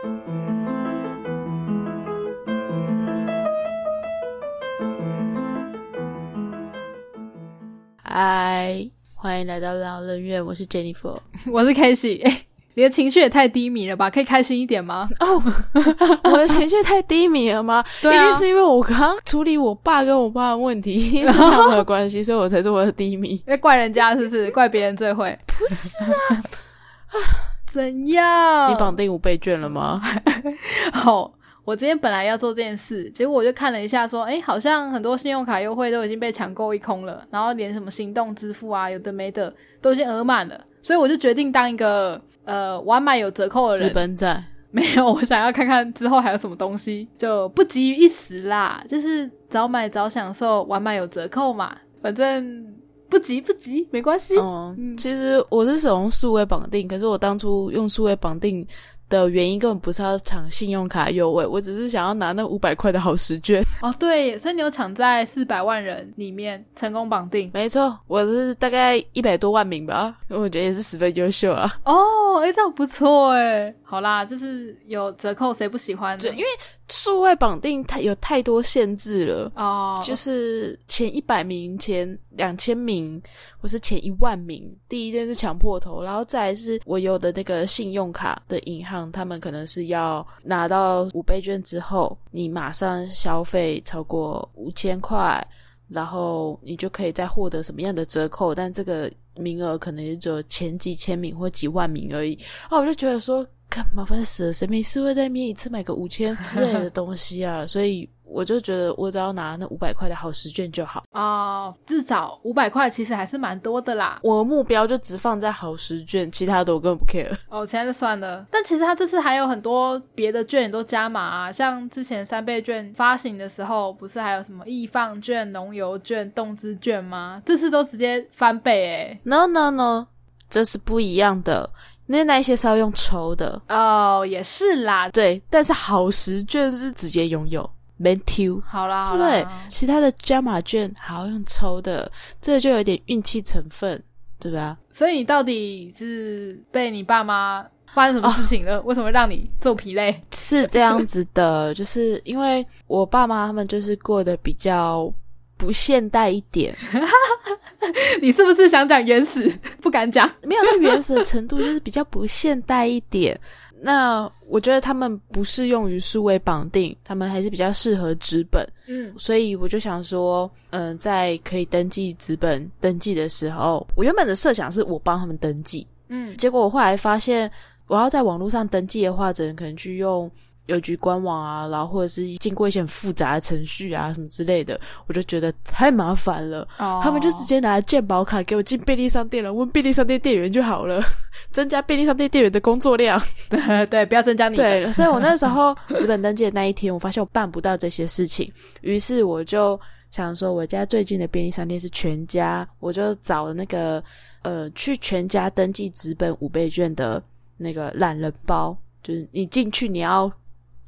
嗨，欢迎来到老人院，我是 Jennifer。我是 k a s e y 哎、你的情绪也太低迷了吧？可以开心一点吗？哦，我的情绪太低迷了吗？对啊一定是因为我刚刚处理我爸跟我妈的问题，一定是他们的关系，所以我才这么的低迷。那怪人家是不是？怪别人最会？不是啊，怎样？你绑定五倍券了吗？好，我今天本来要做这件事，结果我就看了一下，说，哎，好像很多信用卡优惠都已经被抢购一空了，然后连什么行动支付啊，有的没的都已经额满了，所以我就决定当一个呃晚买有折扣的资人。本仔，没有，我想要看看之后还有什么东西，就不急于一时啦，就是早买早享受，晚买有折扣嘛，反正不急不急，没关系。嗯，其实我是使用数位绑定，可是我当初用数位绑定的原因根本不是要抢信用卡优惠，我只是想要拿那五百块的好时券。哦，对，所以你有抢在四百万人里面成功绑定没错，我是大概一百多万名吧，我觉得也是十分优秀啊。哦，哎，这样不错哎。好啦，就是有折扣，谁不喜欢呢？对，因为数位绑定太有太多限制了。哦，就是前一百名、前两千名，或是前一万名，第一件是抢破头，然后再来是我有的那个信用卡的银行，他们可能是要拿到五倍券之后，你马上消费超过五千块，然后你就可以再获得什么样的折扣，但这个名额可能也只有前几千名或几万名而已。哦，我就觉得说，干麻烦死了，谁没事会在那边一次买个五千之类的东西啊？所以我就觉得，我只要拿那五百块的好时券就好。哦，至少五百块，其实还是蛮多的啦。我的目标就只放在好时券，其他的我根本不 care。哦，现在就算了。但其实他这次还有很多别的券也都加码啊，像之前三倍券发行的时候，不是还有什么易放券、农油券、动资券吗？这次都直接翻倍诶。No no no，这是不一样的，因为那一些是要用抽的。哦，也是啦。对，但是好时券是直接拥有，没丢。好啦，好啦。对，其他的加码券还要用抽的，这就有点运气成分，对吧？所以你到底是被你爸妈发生什么事情了？为什么让你做疲累？是这样子的，就是因为我爸妈他们就是过得比较不现代一点，你是不是想讲原始？不敢讲。没有到原始的程度，就是比较不现代一点。那我觉得他们不适用于数位绑定，他们还是比较适合纸本，嗯，所以我就想说，嗯、在可以登记纸本登记的时候，我原本的设想是我帮他们登记，嗯，结果我后来发现，我要在网络上登记的话，只能可能去用邮局官网啊，然后或者是经过一些很复杂的程序啊什么之类的，我就觉得太麻烦了。哦他们就直接拿健保卡给我进便利商店了，问便利商店店员就好了，增加便利商店店员的工作量。对 对，不要增加你的。对，所以我那时候 资本登记的那一天，我发现我办不到这些事情，于是我就想说，我家最近的便利商店是全家，我就找了那个呃去全家登记纸本五倍券的那个懒人包，就是你进去你要。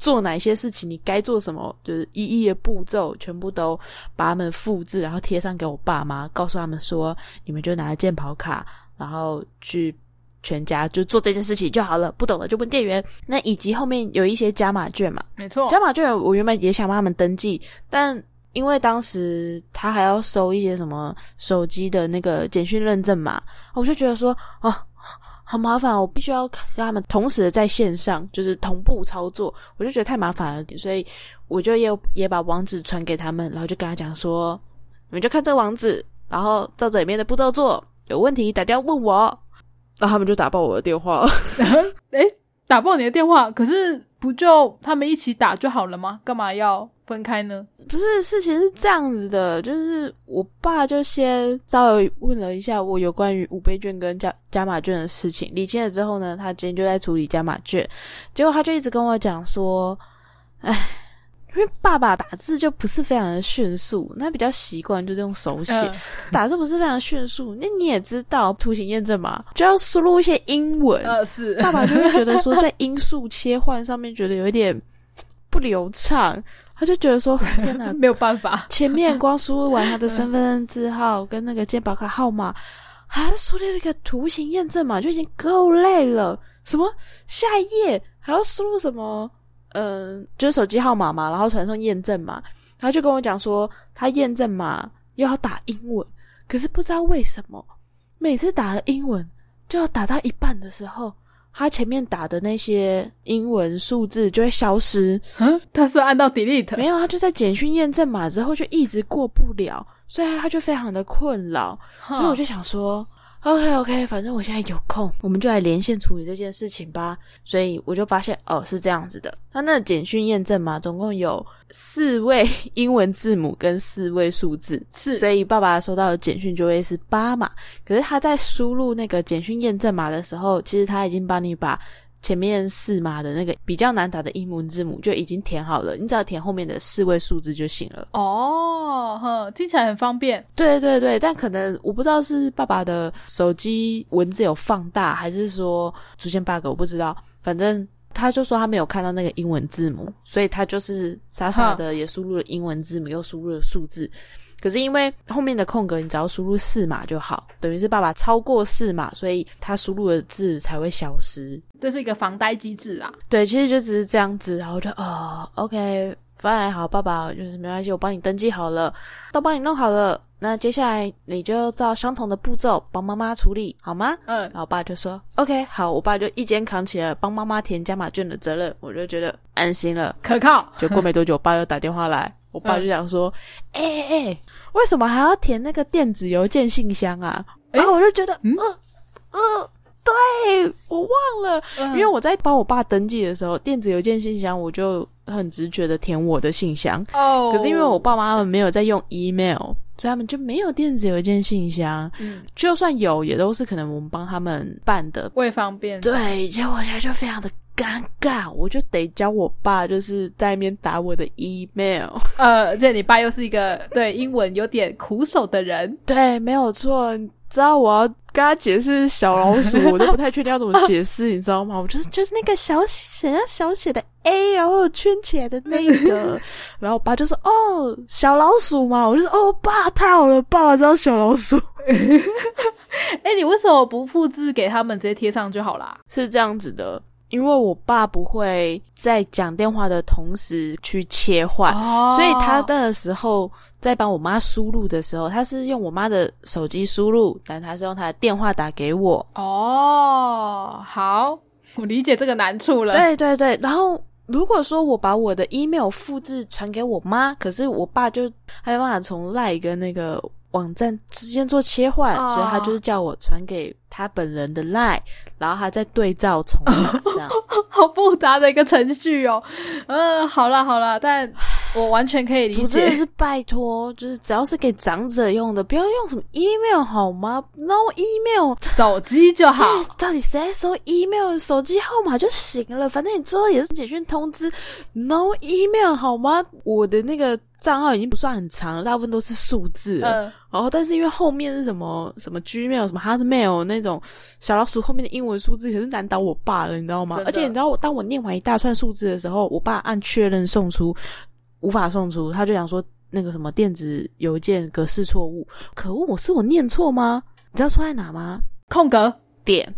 做哪些事情，你该做什么，就是一一的步骤，全部都把它们复制，然后贴上给我爸妈，告诉他们说，你们就拿着健保卡，然后去全家就做这件事情就好了，不懂的就问店员。那以及后面有一些加码券嘛，没错。加码券我原本也想帮他们登记，但因为当时他还要收一些什么手机的那个简讯认证嘛，我就觉得说啊。好麻烦哦，我必须要跟他们同时在线上，就是同步操作，我就觉得太麻烦了，所以我就也也把网址传给他们，然后就跟他讲说，你们就看这个网址，然后照着里面的步骤做，有问题打电话问我，然后他们就打爆我的电话。哎，打爆你的电话，可是不就他们一起打就好了吗？干嘛要分开呢？不是，事情是这样子的，就是我爸就先稍微问了一下我有关于五倍券跟加加码券的事情，理清了之后呢，他今天就在处理加码券，结果他就一直跟我讲说，哎。因为爸爸打字就不是非常的迅速，那比较习惯就是用手写，嗯打字不是非常迅速。那你也知道，图形验证嘛，就要输入一些英文，呃，是爸爸就会觉得说，在音速切换上面觉得有一点不流畅，他就觉得说，天哪，没有办法。前面光输入完他的身份证字号跟那个健保卡号码，还要输入一个图形验证码，就已经够累了。什么下一页还要输入什么？嗯，就是手机号码嘛，然后传送验证码。他就跟我讲说，他验证码又要打英文，可是不知道为什么，每次打了英文，就要打到一半的时候，他前面打的那些英文数字就会消失。嗯，他是按到 delete 没有，他就在简讯验证码之后就一直过不了，所以他就非常的困扰。所以我就想说。OK OK，反正我现在有空，我们就来连线处理这件事情吧。所以我就发现，哦，是这样子的。他那简讯验证码总共有四位英文字母跟四位数字，是，所以爸爸收到的简讯就会是八码。可是他在输入那个简讯验证码的时候，其实他已经帮你把。前面四码的那个比较难打的英文字母就已经填好了，你只要填后面的四位数字就行了。哦，呵，听起来很方便。对对对，但可能我不知道是爸爸的手机文字有放大，还是说出现 bug，我不知道。反正他就说他没有看到那个英文字母，所以他就是傻傻的也输入了英文字母，又输入了数字。可是因为后面的空格，你只要输入四码就好，等于是爸爸超过四码，所以他输入的字才会消失。这是一个防呆机制啊。对，其实就只是这样子，然后就哦，OK，反正好，爸爸就是没关系，我帮你登记好了，都帮你弄好了。那接下来你就照相同的步骤帮妈妈处理好吗？嗯，然后爸就说 OK，好，我爸就一肩扛起了帮妈妈填加码卷的责任，我就觉得安心了，可靠。就过没多久，爸又打电话来。我爸就想说：“哎哎哎，为什么还要填那个电子邮件信箱啊？”然后我就觉得，呃呃，对我忘了，因为我在帮我爸登记的时候，电子邮件信箱我就很直觉的填我的信箱。哦，可是因为我爸妈们没有在用 email，所以他们就没有电子邮件信箱。嗯，就算有，也都是可能我们帮他们办的，为方便。对，结果现在就非常的。尴尬，我就得教我爸，就是在那边打我的 email。呃，这你爸又是一个对英文有点苦手的人。对，没有错。你知道我要跟他解释小老鼠，我都不太确定要怎么解释，你知道吗？我就是就是那个小写小写的 A，然后圈起来的那个。然后我爸就说：“哦，小老鼠嘛。”我就说：“哦，爸，太好了，爸爸知道小老鼠。”哎，你为什么不复制给他们，直接贴上就好啦？是这样子的。因为我爸不会在讲电话的同时去切换，所以他的时候在帮我妈输入的时候，他是用我妈的手机输入，但他是用他的电话打给我。哦，好，我理解这个难处了。对对对，然后如果说我把我的 email 复制传给我妈，可是我爸就没办法从赖跟那个网站之间做切换，所以他就是叫我传给。他本人的 line，然后他再对照重打，这样好复杂的一个程序哦。嗯，好了好了，但我完全可以理解。是拜托，就是只要是给长者用的，不要用什么 email 好吗？No email，手机就好。到底谁收 email？手机号码就行了，反正你最后也是简讯通知。No email 好吗？我的那个账号已经不算很长，大部分都是数字了。然后，但是因为后面是什么什么 Gmail、什么 Hotmail 那种小老鼠后面的英文数字，可是难倒我爸了，你知道吗？而且你知道，我当我念完一大串数字的时候，我爸按确认送出，无法送出，他就想说那个什么电子邮件格式错误。可恶，我是我念错吗？你知道错在哪吗？空格点。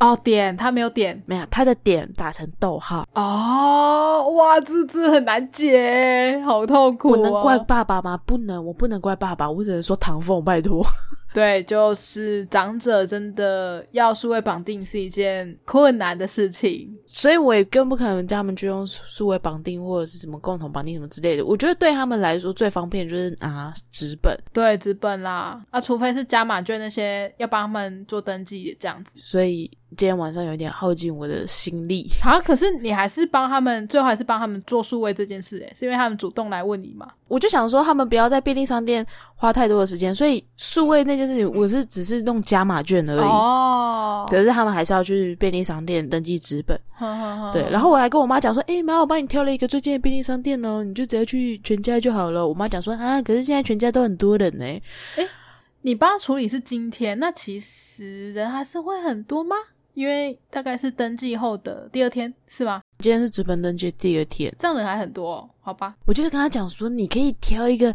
哦，点他没有点，没有他的点打成逗号。哦，哇，这字很难解，好痛苦。我能怪爸爸吗？不能，我不能怪爸爸，我只能说唐凤，拜托。对，就是长者真的要数位绑定是一件困难的事情，所以我也更不可能叫他们去用数位绑定或者是什么共同绑定什么之类的。我觉得对他们来说最方便就是拿纸本，对纸本啦，啊，除非是加码券那些要帮他们做登记这样子。所以今天晚上有点耗尽我的心力。好，可是你还是帮他们，最后还是帮他们做数位这件事，诶，是因为他们主动来问你嘛？我就想说他们不要在便利商店花太多的时间，所以数位那件事情我是只是弄加码券而已。哦，可是他们还是要去便利商店登记纸本。对，然后我还跟我妈讲说，哎妈，我帮你挑了一个最近的便利商店哦，你就直接去全家就好了。我妈讲说啊，可是现在全家都很多人呢。哎，你帮他处理是今天，那其实人还是会很多吗？因为大概是登记后的第二天，是吧？今天是直本登记第二天，这样人还很多，好吧？我就是跟他讲说，你可以挑一个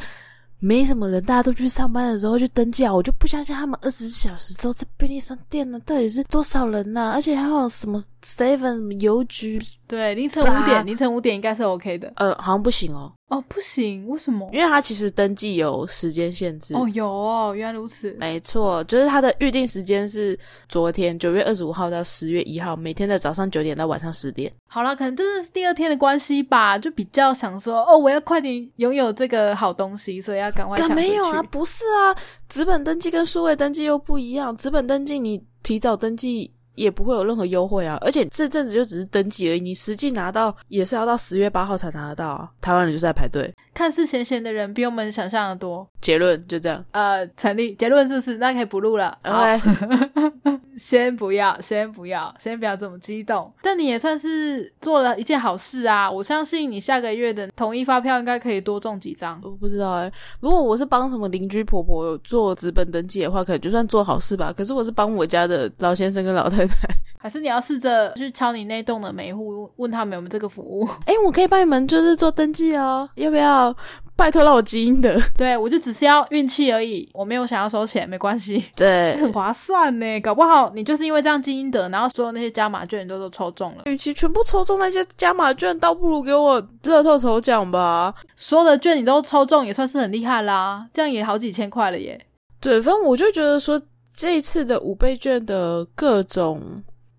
没什么人，大家都去上班的时候去登记啊，我就不相信他们二十四小时都在便利商店呢，到底是多少人呐、而且还有什么 seven 什么邮局，对，凌晨五点，凌晨五点应该是 OK 的。呃，好像不行哦，哦，不行，为什么？因为它其实登记有时间限制。哦，有哦，原来如此。没错，就是它的预定时间是昨天九月二十五号到十月一号，每天的早上九点到晚上十点。好了，可能真的是第二天的关系吧，就比较想说，哦，我要快点拥有这个好东西，所以要赶快抢没有啊，不是啊，纸本登记跟数位登记又不一样。纸本登记你提早登记也不会有任何优惠啊，而且这阵子就只是登记而已，你实际拿到也是要到十月八号才拿得到啊。台湾人就是在排队。看似闲闲的人比我们想象的多。结论就这样。呃，成立结论是不是？那可以不录了。先不要，先不要，先不要这么激动。但你也算是做了一件好事啊！我相信你下个月的统一发票应该可以多中几张。我不知道哎、如果我是帮什么邻居婆婆有做资本登记的话，可能就算做好事吧。可是我是帮我家的老先生跟老太太。还是你要试着去敲你那栋的每户，问他们有没有这个服务？哎、我可以帮你们就是做登记哦，要不要？拜托让我基因的。对我就只是要运气而已，我没有想要收钱，没关系，对，很划算呢。搞不好你就是因为这样积阴德，然后所有那些加码券你都都抽中了，与其全部抽中那些加码券，倒不如给我乐透头奖吧。所有的券你都抽中，也算是很厉害啦。这样也好几千块了耶。对，反正我就觉得说，这一次的五倍券的各种，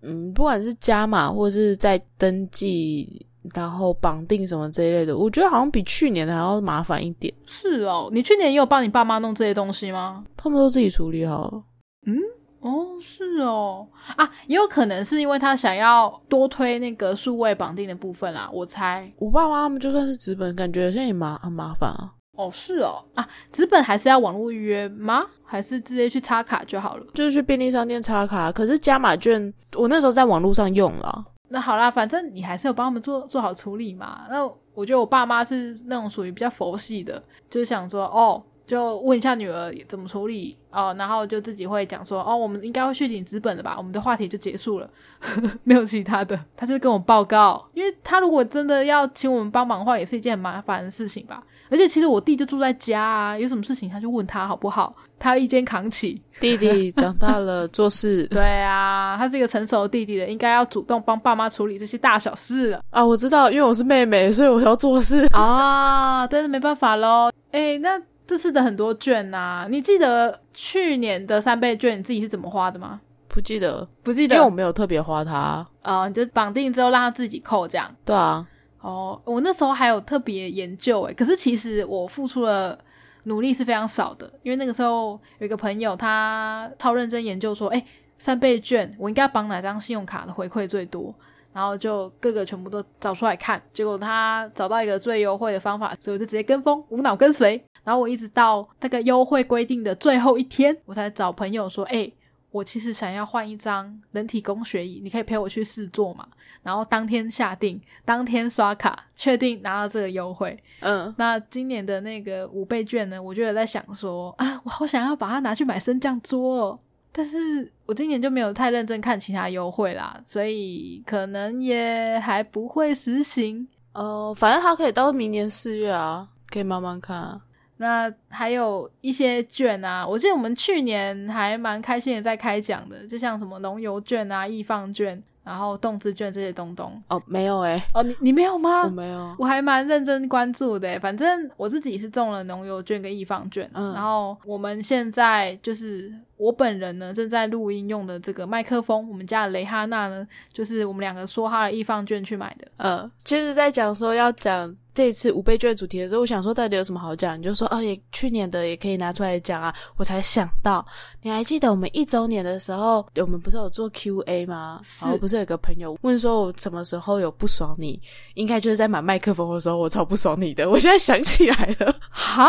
嗯，不管是加码或是在登记，然后绑定什么这一类的，我觉得好像比去年的还要麻烦一点。是哦，你去年也有帮你爸妈弄这些东西吗？他们都自己处理好了。嗯哦，是哦，啊，也有可能是因为他想要多推那个数位绑定的部分啦，我猜。我爸妈他们就算是纸本，感觉现在也麻很麻烦啊。哦，是哦，啊，纸本还是要网络预约吗？还是直接去插卡就好了？就是去便利商店插卡，可是加码券我那时候在网络上用了。那好啦，反正你还是有帮他们做做好处理嘛。那我觉得我爸妈是那种属于比较佛系的，就是想说哦，就问一下女儿怎么处理哦，然后就自己会讲说哦，我们应该会去领资本的吧，我们的话题就结束了，没有其他的。他就跟我报告，因为他如果真的要请我们帮忙的话，也是一件很麻烦的事情吧。而且其实我弟就住在家啊，有什么事情他就问他好不好，他一肩扛起。弟弟长大了，做事 对啊，他是一个成熟的弟弟的，应该要主动帮爸妈处理这些大小事了。啊，我知道，因为我是妹妹，所以我要做事。啊，但是没办法喽。哎，那这次的很多券呐、你记得去年的三倍券你自己是怎么花的吗？不记得，不记得因为我没有特别花它。啊，你就绑定之后让他自己扣这样。对啊，哦，我那时候还有特别研究诶，可是其实我付出了努力是非常少的，因为那个时候有一个朋友他超认真研究说，哎，三倍券我应该绑哪张信用卡的回馈最多，然后就各个全部都找出来看，结果他找到一个最优惠的方法，所以我就直接跟风，无脑跟随，然后我一直到那个优惠规定的最后一天，我才找朋友说，哎。我其实想要换一张人体工学椅，你可以陪我去试坐嘛？然后当天下定，当天刷卡，确定拿到这个优惠。嗯，那今年的那个五倍券呢，我就有在想说啊，我好想要把它拿去买升降桌哦，但是我今年就没有太认真看其他优惠啦，所以可能也还不会实行。呃，反正它可以到明年四月啊，可以慢慢看啊。那还有一些券啊，我记得我们去年还蛮开心的在开奖的，就像什么农油券啊、易放券，然后动资券这些东东。哦，没有诶、哦，你你没有吗？我没有。我还蛮认真关注的耶，反正我自己是中了农油券跟易放券，嗯然后我们现在就是我本人呢正在录音用的这个麦克风，我们家的雷哈娜呢，就是我们两个说哈的易放券去买的。嗯，其实，在讲说要讲这次五倍券主题的时候，我想说到底有什么好讲，你就说哦，也去年的也可以拿出来讲啊。我才想到，你还记得我们一周年的时候，我们不是有做 Q&A 吗？是然后不是有个朋友问说我什么时候有不爽你？应该就是在买麦克风的时候，我超不爽你的。我现在想起来了，哈，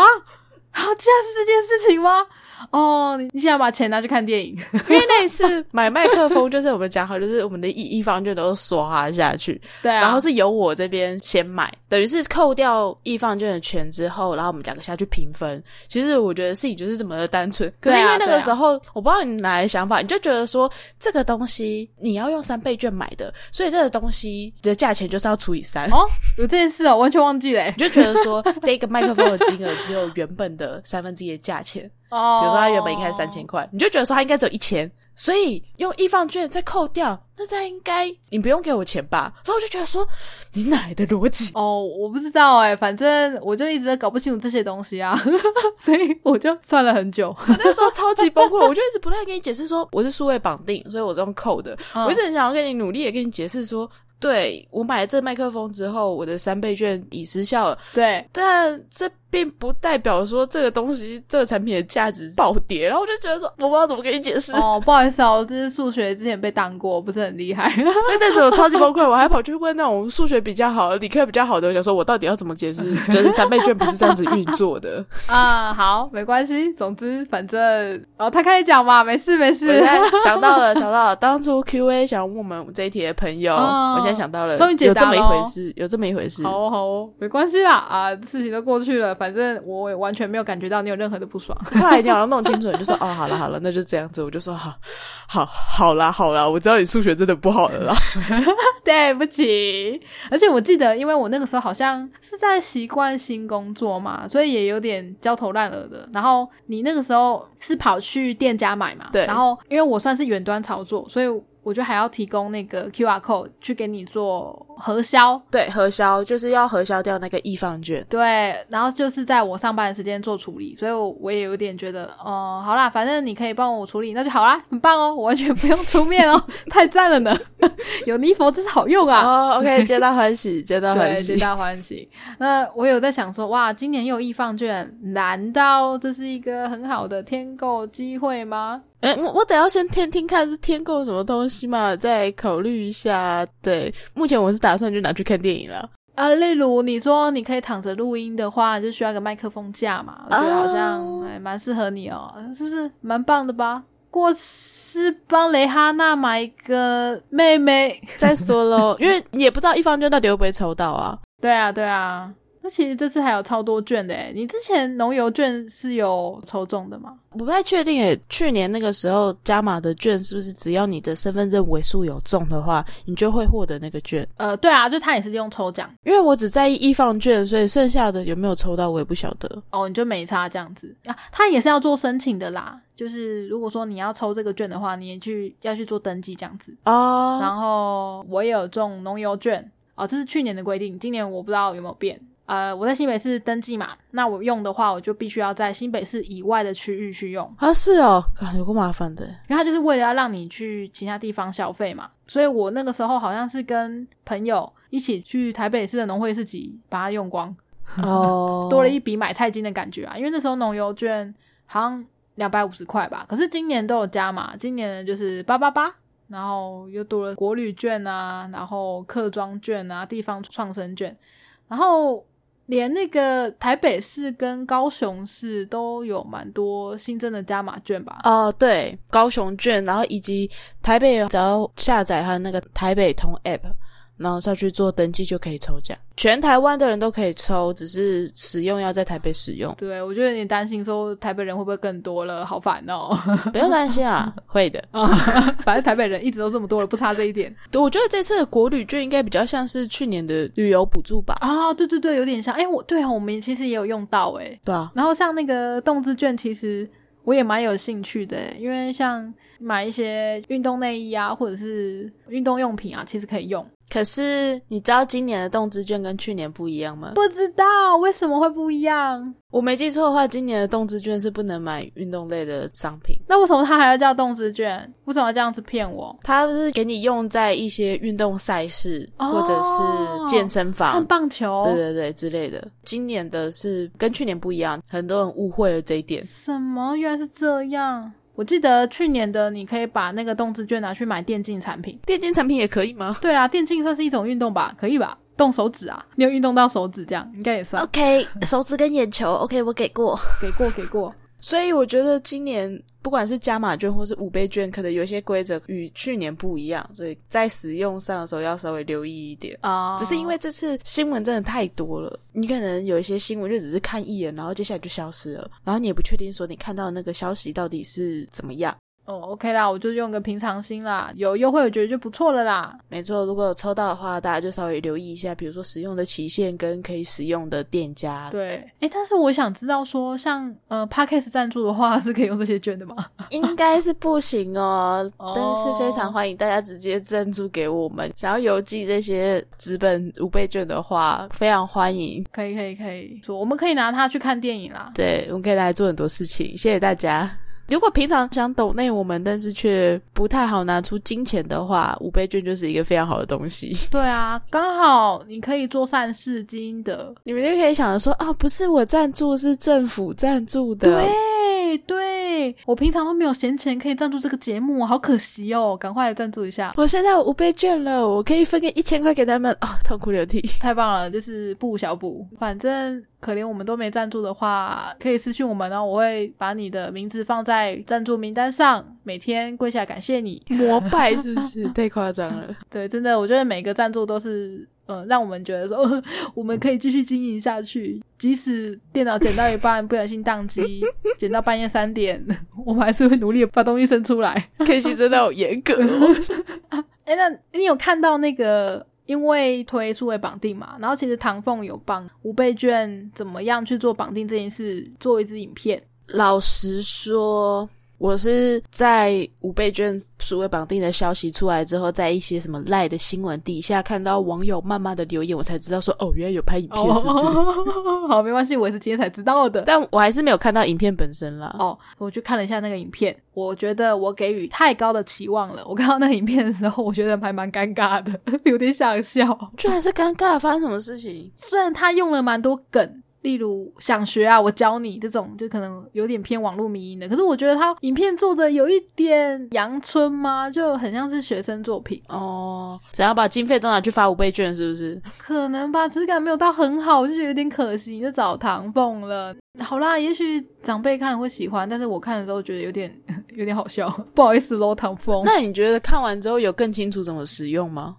好，竟然是这件事情吗？哦，你你想把钱拿去看电影？因为那一次买麦克风，就是我们讲好，就是我们的一一方券都刷下去，对啊，然后是由我这边先买，等于是扣掉一方券的钱之后，然后我们两个下去平分。其实我觉得事情就是这么的单纯，可是因为那个时候、我不知道你哪来的想法，你就觉得说这个东西你要用三倍券买的，所以这个东西的价钱就是要除以三。哦，有这件事哦，完全忘记了欸。你就觉得说这个麦克风的金额只有原本的三分之一的价钱，哦，比如说他原本应该是三千块，你就觉得说他应该只有一千，所以用易放券再扣掉，那这样应该你不用给我钱吧？然后我就觉得说你哪来的逻辑？哦，我不知道哎，反正我就一直搞不清楚这些东西啊，所以我就算了很久。那时候超级崩溃，我就一直不断跟你解释说我是数位绑定，所以我是用扣的。嗯我一直很想要跟你努力的跟你解释说，对我买了这麦克风之后，我的三倍券已失效了，对，但这并不代表说这个东西这个产品的价值暴跌。然后我就觉得说，我不知道怎么跟你解释。哦，不好意思啊，我这是数学之前被当过，不是很厉害。那阵子我超级崩溃，我还跑去问那种数学比较好、理科比较好的，我想说我到底要怎么解释，就是三倍券不是这样子运作的。啊，好，没关系。总之，反正哦，他开始讲嘛，没事没事想到了，想到了，当初 Q A 想问我们这一题的朋友，哦我现在想到了，终于解答了有这么一回事，有这么一回事。好哦好哦，没关系啦啊，事情都过去了，反正我也完全没有感觉到你有任何的不爽。后来你好像弄清楚，你就说哦，好了好了，那就这样子。我就说好，好，好啦好啦，我知道你数学真的不好了啦。对不起，而且我记得，因为我那个时候好像是在习惯新工作嘛，所以也有点焦头烂额的。然后你那个时候是跑去店家买嘛？对然后因为我算是远端操作，所以我就还要提供那个 QR code 去给你做核销。对，核销就是要核销掉那个易放券。对，然后就是在我上班的时间做处理，所以我我也有点觉得，哦、好啦，反正你可以帮我处理，那就好啦，很棒哦，我完全不用出面哦，太赞了呢，有尼佛真是好用啊。哦，OK，皆大欢喜，皆大欢，喜皆。大欢喜。那我有在想说，哇，今年又有易放券，难道这是一个很好的添购机会吗？哎、我我得要先听听看是添购什么东西嘛，再考虑一下。对，目前我是打算就拿去看电影了。啊，例如你说你可以躺着录音的话，就需要一个麦克风架嘛，我觉得好像还蛮适合你哦，是不是蛮棒的吧？过是帮蕾哈娜买一个妹妹，再说喽，因为也不知道一方券到底会不会抽到啊。对啊，对啊。那其实这次还有超多券的诶，你之前农油券是有抽中的吗？我不太确定诶，去年那个时候加码的券是不是只要你的身份证尾数有中的话，你就会获得那个券？呃，对啊，就他也是用抽奖因为我只在意易放券，所以剩下的有没有抽到我也不晓得。哦，你就没差这样子啊。他也是要做申请的啦，就是如果说你要抽这个券的话，你也去要去做登记这样子。哦，然后我也有中农油券哦，这是去年的规定，今年我不知道有没有变。呃，我在新北市登记嘛，那我用的话，我就必须要在新北市以外的区域去用，啊是哦，感有个麻烦的。因为它就是为了要让你去其他地方消费嘛。所以我那个时候好像是跟朋友一起去台北市的农会市集把它用光，哦，多了一笔买菜金的感觉啊。因为那时候农油券好像两百五十块吧，可是今年都有加嘛，今年就是八八八，然后又多了国旅券啊，然后客庄券啊，地方创生券，然后连那个台北市跟高雄市都有蛮多新增的加码券吧。哦，对，高雄券，然后以及台北只要下载它那个台北通 App，然后上去做登记就可以抽奖，全台湾的人都可以抽，只是使用要在台北使用，对，我就有点担心说台北人会不会更多了，好烦哦。不用担心啊，会的。啊，反正台北人一直都这么多了，不差这一点。对，我觉得这次的国旅券应该比较像是去年的旅游补助吧。啊，对对对，有点像。哎，我对啊，我们其实也有用到哎。对啊，然后像那个动资券，其实我也蛮有兴趣的，因为像买一些运动内衣啊，或者是运动用品啊，其实可以用。可是你知道今年的动资券跟去年不一样吗？不知道为什么会不一样？我没记错的话，今年的动资券是不能买运动类的商品。那为什么它还要叫动资券？为什么要这样子骗我？它是给你用在一些运动赛事、哦或者是健身房看，棒球？对对对之类的。今年的是跟去年不一样，很多人误会了这一点。什么？原来是这样。我记得去年的，你可以把那个动资券拿去买电竞产品。电竞产品也可以吗对啊，电竞算是一种运动吧？可以吧？动手指啊，你有运动到手指这样，应该也算。？OK，手指跟眼球，OK，我给过。给过给过。所以我觉得今年不管是加码券或是五倍券，可能有一些规则与去年不一样，所以在使用上的时候要稍微留意一点。啊、只是因为这次新闻真的太多了，你可能有一些新闻就只是看一眼，然后接下来就消失了，然后你也不确定说你看到的那个消息到底是怎么样。哦，OK 啦，我就用个平常心啦，有优惠我觉得就不错了啦。没错，如果有抽到的话，大家就稍微留意一下，比如说使用的期限跟可以使用的店家。对，哎，但是我想知道说，像呃 Podcast 赞助的话，是可以用这些券的吗？应该是不行哦，哦但是非常欢迎大家直接赞助给我们。想要邮寄这些纸本五倍券的话，非常欢迎。可以，可以，可以说，我们可以拿它去看电影啦。对，我们可以来做很多事情，谢谢大家。如果平常想抖内我们，但是却不太好拿出金钱的话，五倍券就是一个非常好的东西。对啊，刚好你可以做善事积阴德。你们就可以想着说啊，不是我赞助，是政府赞助的。对对，我平常都没有闲钱可以赞助这个节目，好可惜哦，赶快来赞助一下，我现在有五倍券了，我可以分个一千块给他们哦、痛哭流涕。太棒了，就是不小补。反正可怜我们都没赞助的话，可以私信我们然后，我会把你的名字放在赞助名单上，每天跪下来感谢你。膜拜是不是 太夸张了？对，真的，我觉得每个赞助都是，呃，让我们觉得说，呃 我们可以继续经营下去，即使电脑剪到一半不小心宕机，剪到半夜三点，我们还是会努力把东西生出来。K 系真的好严格哦。哎，那你有看到那个？因为推数位绑定嘛，然后其实唐凤有帮五倍券怎么样去做绑定这件事做一支影片。老实说，我是在五倍券数位绑定的消息出来之后，在一些什么赖的新闻底下看到网友慢慢的留言，我才知道说，哦，原来有拍影片，是不是？哦，好，没关系，我也是今天才知道的。但我还是没有看到影片本身啦。哦，我去看了一下那个影片，我觉得我给予太高的期望了。我看到那个影片的时候，我觉得还蛮尴尬的，有点想笑。居然是尴尬，发生什么事情？虽然他用了蛮多梗，例如想学啊，我教你这种，就可能有点偏网络迷因的。可是我觉得他影片做的有一点阳春吗？就很像是学生作品，哦，想要把经费都拿去发五倍券，是不是？可能吧，质感没有到很好，我就觉得有点可惜，就找唐凤了。好啦，也许长辈看了会喜欢，但是我看的时候觉得有点 有点好笑，不好意思喽，唐凤。那你觉得看完之后有更清楚怎么使用吗？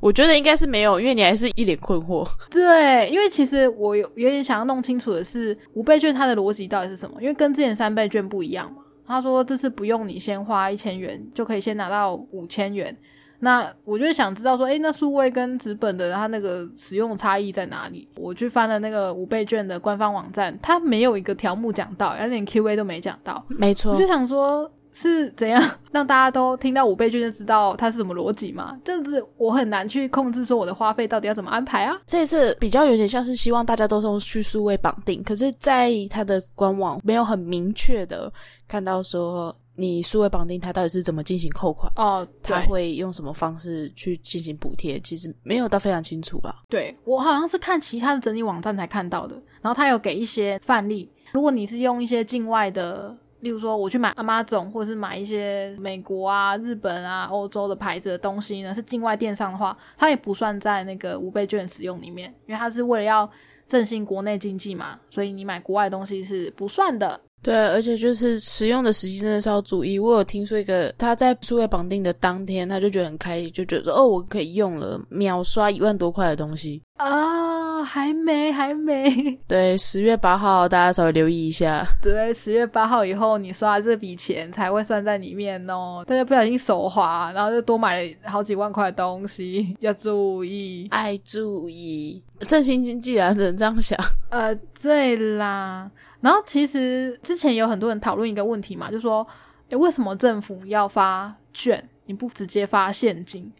我觉得应该是没有，因为你还是一脸困惑。对，因为其实我有有点想要弄清楚的是五倍券它的逻辑到底是什么，因为跟之前三倍券不一样嘛。他说这次不用你先花一千元就可以先拿到五千元，那我就想知道说，诶，那数位跟纸本的它那个使用差异在哪里？我去翻了那个五倍券的官方网站，它没有一个条目讲到，连 Q&A 都没讲到。没错我就想说，是怎样让大家都听到五倍券就知道它是什么逻辑嘛？这样子我很难去控制说我的花费到底要怎么安排啊。这一次比较有点像是希望大家都是去数位绑定，可是，在它的官网没有很明确的看到说你数位绑定它到底是怎么进行扣款，哦，对它会用什么方式去进行补贴，其实没有到非常清楚啦。对，我好像是看其他的整理网站才看到的，然后它有给一些范例，如果你是用一些境外的。例如说，我去买 Amazon 或者是买一些美国啊、日本啊、欧洲的牌子的东西呢，是境外电商的话，它也不算在那个五倍券使用里面，因为它是为了要振兴国内经济嘛，所以你买国外东西是不算的。对，而且就是使用的时机真的是要注意。我有听说一个他在数位绑定的当天，他就觉得很开心，就觉得说哦，我可以用了，秒刷一万多块的东西。啊，还没，还没。对，十月八号大家稍微留意一下。对，十月八号以后你刷这笔钱才会算在里面哦。大家不小心手滑，然后就多买了好几万块的东西，要注意。爱注意，振兴经济啊，只能这样想。呃，对啦。然后其实之前有很多人讨论一个问题嘛，就说，诶，为什么政府要发券，你不直接发现金？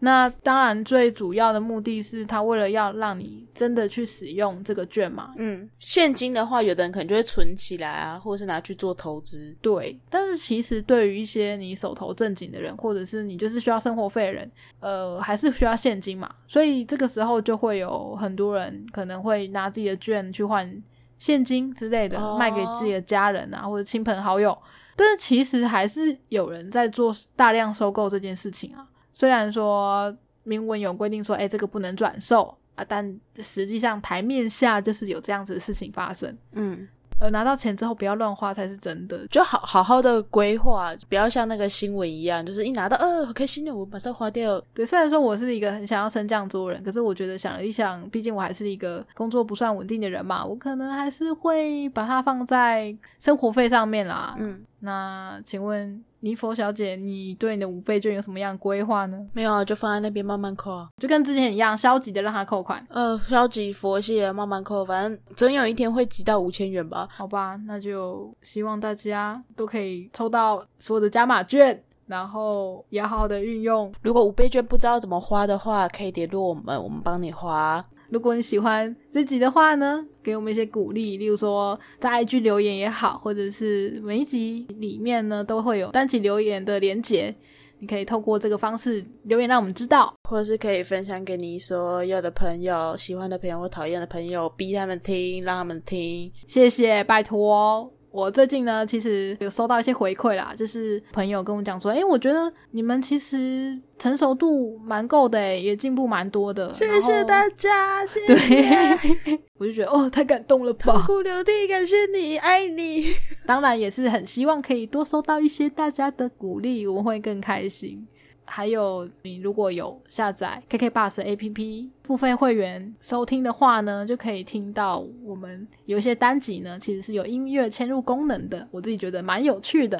那当然，最主要的目的是他为了要让你真的去使用这个券嘛。嗯，现金的话，有的人可能就会存起来啊，或者是拿去做投资。对，但是其实对于一些你手头正经的人，或者是你就是需要生活费的人，呃，还是需要现金嘛。所以这个时候就会有很多人可能会拿自己的券去换现金之类的，哦卖给自己的家人啊，或者亲朋好友。但是其实还是有人在做大量收购这件事情啊。虽然说明文有规定说，哎，这个不能转售啊，但实际上台面下就是有这样子的事情发生。嗯，呃，拿到钱之后不要乱花才是真的。就好好好的规划，不要像那个新闻一样，就是一拿到，呃，好开心的，我马上花掉。对，虽然说我是一个很想要升降桌人，可是我觉得想了一想，毕竟我还是一个工作不算稳定的人嘛，我可能还是会把它放在生活费上面啦。嗯，那请问妮佛小姐，你对你的五倍券有什么样的规划呢？没有啊，就放在那边慢慢扣啊。就跟之前一样，消极的让它扣款。呃，消极佛系的慢慢扣，反正总有一天会集到五千元吧。好吧，那就希望大家都可以抽到所有的加码券，然后也好好的运用。如果五倍券不知道怎么花的话，可以联络我们，我们帮你花。如果你喜欢这集的话呢，给我们一些鼓励，例如说在 IG 留言也好，或者是每一集里面呢都会有单集留言的连结，你可以透过这个方式留言让我们知道。或者是可以分享给你所有的朋友、喜欢的朋友或讨厌的朋友，逼他们听，让他们听。谢谢，拜托。我最近呢，其实有收到一些回馈啦，就是朋友跟我讲说，诶，我觉得你们其实成熟度蛮够的，诶，也进步蛮多的。谢谢大家，谢对，我就觉得哦，太感动了吧，痛哭流涕，感谢你，爱你。当然也是很希望可以多收到一些大家的鼓励，我会更开心。还有，你如果有下载 KK Bus A P P 付费会员收听的话呢，就可以听到我们有一些单集呢，其实是有音乐嵌入功能的，我自己觉得蛮有趣的，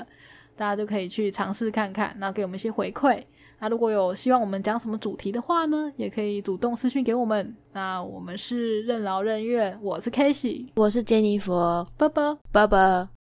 大家都可以去尝试看看，然后给我们一些回馈。那如果有希望我们讲什么主题的话呢，也可以主动私讯给我们。那我们是任劳任怨，我是 K 喜，我是 Jennifer，拜拜拜拜。